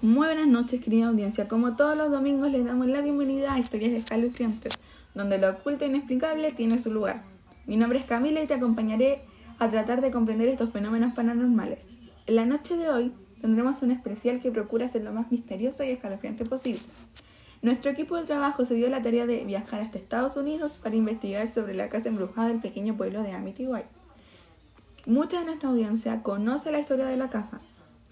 Muy buenas noches, querida audiencia. Como todos los domingos, les damos la bienvenida a Historias Escalofriantes, donde lo oculto e inexplicable tiene su lugar. Mi nombre es Camila y te acompañaré a tratar de comprender estos fenómenos paranormales. En la noche de hoy tendremos un especial que procura ser lo más misterioso y escalofriante posible. Nuestro equipo de trabajo se dio la tarea de viajar hasta Estados Unidos para investigar sobre la casa embrujada del pequeño pueblo de Amityville. Mucha de nuestra audiencia conoce la historia de la casa,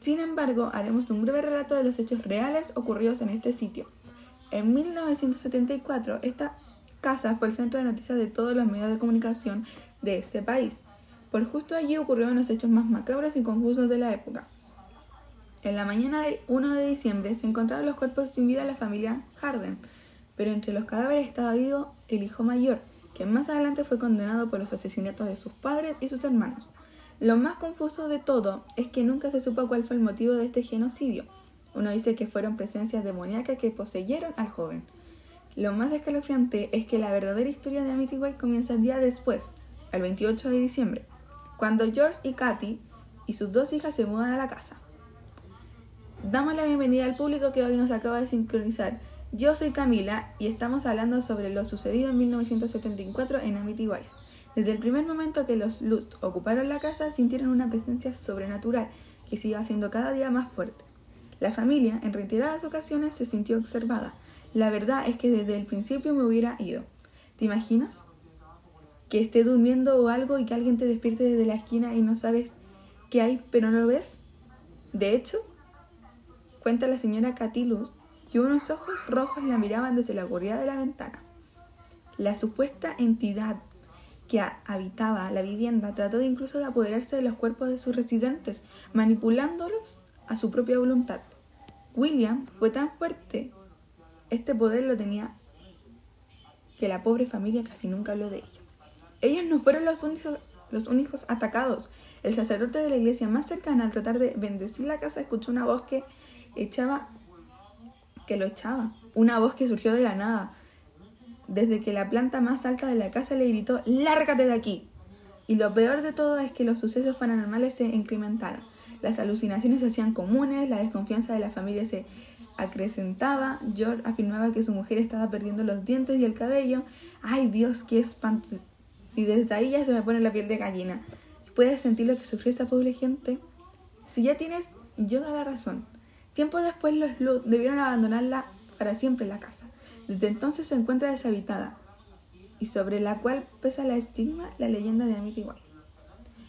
sin embargo, haremos un breve relato de los hechos reales ocurridos en este sitio. En 1974, esta casa fue el centro de noticias de todos los medios de comunicación de este país. Por justo allí ocurrieron los hechos más macabros y confusos de la época. En la mañana del 1 de diciembre se encontraron los cuerpos sin vida de la familia Harden, pero entre los cadáveres estaba vivo el hijo mayor, que más adelante fue condenado por los asesinatos de sus padres y sus hermanos. Lo más confuso de todo es que nunca se supo cuál fue el motivo de este genocidio. Uno dice que fueron presencias demoníacas que poseyeron al joven. Lo más escalofriante es que la verdadera historia de Amityville comienza el día después, el 28 de diciembre, cuando George y Katy y sus dos hijas se mudan a la casa. Damos la bienvenida al público que hoy nos acaba de sincronizar. Yo soy Camila y estamos hablando sobre lo sucedido en 1974 en Amityville. Desde el primer momento que los Lutz ocuparon la casa, sintieron una presencia sobrenatural que se iba haciendo cada día más fuerte. La familia, en reiteradas ocasiones, se sintió observada. La verdad es que desde el principio me hubiera ido. ¿Te imaginas? Que esté durmiendo o algo y que alguien te despierte desde la esquina y no sabes qué hay, pero no lo ves. De hecho, cuenta la señora Catilus que unos ojos rojos la miraban desde la oscuridad de la ventana. La supuesta entidad que habitaba la vivienda trató incluso de apoderarse de los cuerpos de sus residentes, manipulándolos a su propia voluntad. William fue tan fuerte, este poder lo tenía que la pobre familia casi nunca habló de ello. Ellos no fueron los únicos, los únicos atacados. El sacerdote de la iglesia más cercana al tratar de bendecir la casa escuchó una voz que echaba que lo echaba, una voz que surgió de la nada, desde que la planta más alta de la casa le gritó ¡Lárgate de aquí! Y lo peor de todo es que los sucesos paranormales se incrementaron. Las alucinaciones se hacían comunes, la desconfianza de la familia se acrecentaba. George afirmaba que su mujer estaba perdiendo los dientes y el cabello. ¡Ay Dios, qué espanto! Y desde ahí ya se me pone la piel de gallina. ¿Puedes sentir lo que sufrió esa pobre gente? Si ya tienes, yo da la razón. Tiempo después los Lutz debieron abandonarla para siempre la casa. Desde entonces se encuentra deshabitada y sobre la cual pesa la estigma la leyenda de Amityville.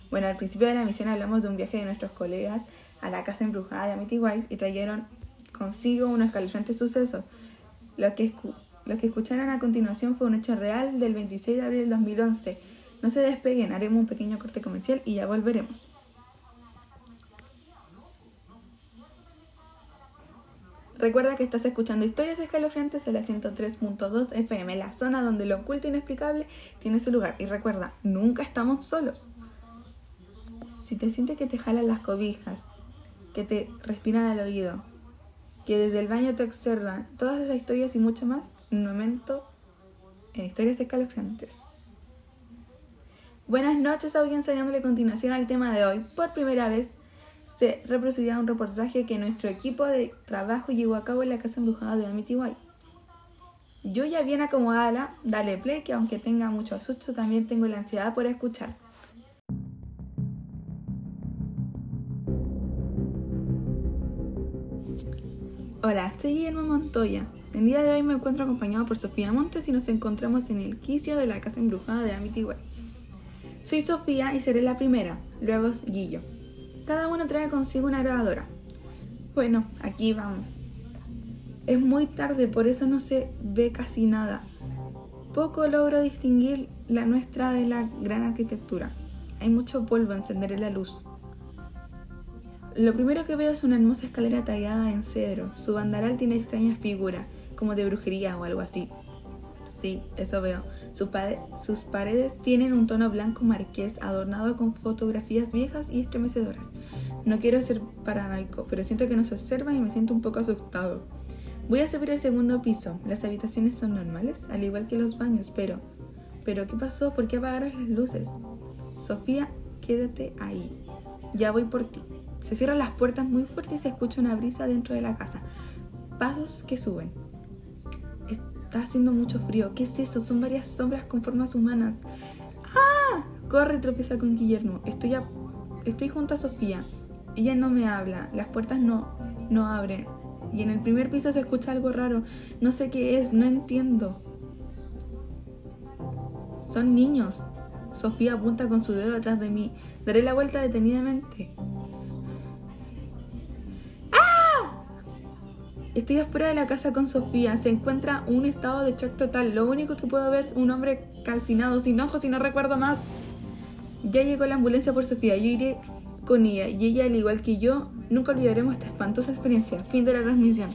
Bueno, al principio de la misión hablamos de un viaje de nuestros colegas a la casa embrujada de Amityville y trajeron consigo unos escalofriantes sucesos. Lo que, lo que escucharon a continuación fue un hecho real del 26 de abril del 2011. No se despeguen, haremos un pequeño corte comercial y ya volveremos. Recuerda que estás escuchando historias escalofriantes en la 103.2 FM, la zona donde lo oculto e inexplicable tiene su lugar. Y recuerda, nunca estamos solos. Si te sientes que te jalan las cobijas, que te respiran al oído, que desde el baño te observan, todas esas historias y mucho más, un momento en historias escalofriantes. Buenas noches, audiencia, dándole continuación al tema de hoy. Por primera vez se reproducirá un reportaje que nuestro equipo de trabajo llevó a cabo en la casa embrujada de Amityville. Yo ya bien acomodada, dale play que aunque tenga mucho susto también tengo la ansiedad por escuchar. Hola, soy Guillermo Montoya. El día de hoy me encuentro acompañado por Sofía Montes y nos encontramos en el quicio de la casa embrujada de Amityville. Soy Sofía y seré la primera, luego Guillo. Cada uno trae consigo una grabadora. Bueno, aquí vamos. Es muy tarde, por eso no se ve casi nada. Poco logro distinguir la nuestra de la gran arquitectura. Hay mucho polvo, encenderé la luz. Lo primero que veo es una hermosa escalera tallada en cedro. Su bandaral tiene extrañas figuras, como de brujería o algo así. Sí, eso veo. sus paredes tienen un tono blanco marqués adornado con fotografías viejas y estremecedoras. No quiero ser paranoico, pero siento que nos observan y me siento un poco asustado. Voy a subir al segundo piso. Las habitaciones son normales, al igual que los baños, pero... ¿Pero qué pasó? ¿Por qué apagaron las luces? Sofía, quédate ahí. Ya voy por ti. Se cierran las puertas muy fuerte y se escucha una brisa dentro de la casa. Pasos que suben. Está haciendo mucho frío. ¿Qué es eso? Son varias sombras con formas humanas. ¡Ah! Corre y tropieza con Guillermo. Estoy, estoy junto a Sofía. Ella no me habla. Las puertas no, no abren. Y en el primer piso se escucha algo raro. No sé qué es, no entiendo. Son niños. Sofía apunta con su dedo atrás de mí. Daré la vuelta detenidamente. ¡Ah! Estoy afuera de la casa con Sofía. Se encuentra en un estado de shock total. Lo único que puedo ver es un hombre calcinado, sin ojos y no recuerdo más. Ya llegó la ambulancia por Sofía. Yo iré con ella. Y ella, al igual que yo, nunca olvidaremos esta espantosa experiencia. Fin de la transmisión.